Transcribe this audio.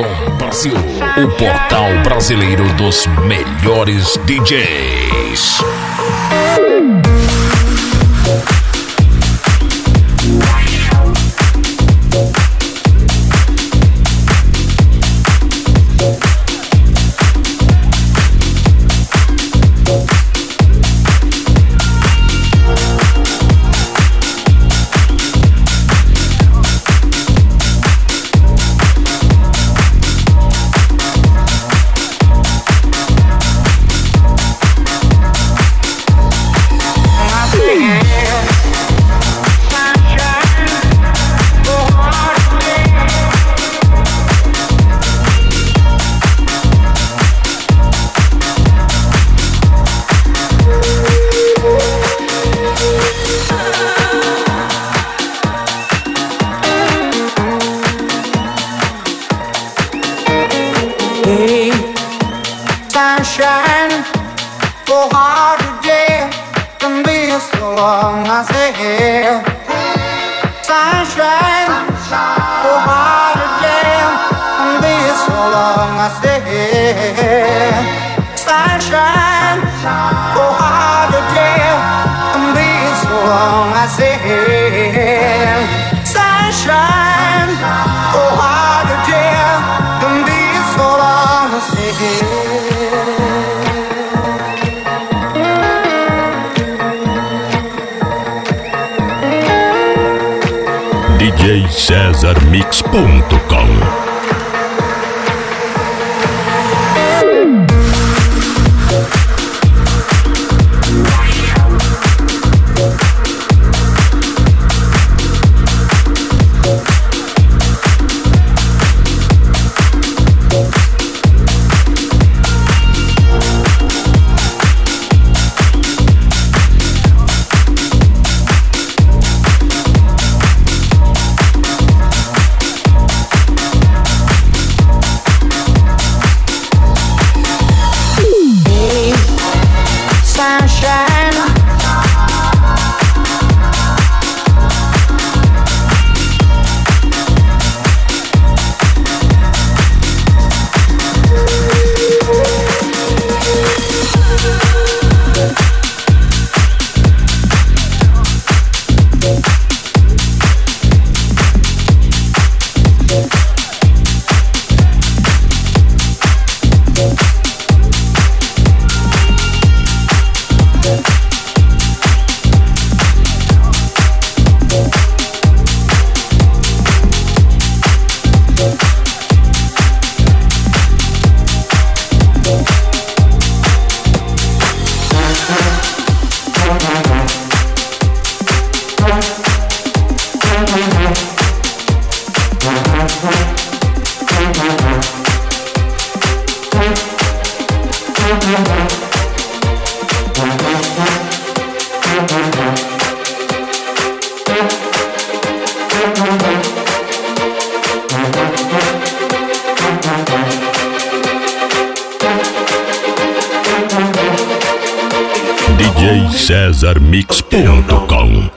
Som Brasil, o portal brasileiro dos melhores DJs. sunshine for hard today can be so long I say sunshine, sunshine for hard today can be so long I say sunshine, sunshine for hard today can be so long I say djcesarmix.com Mix.com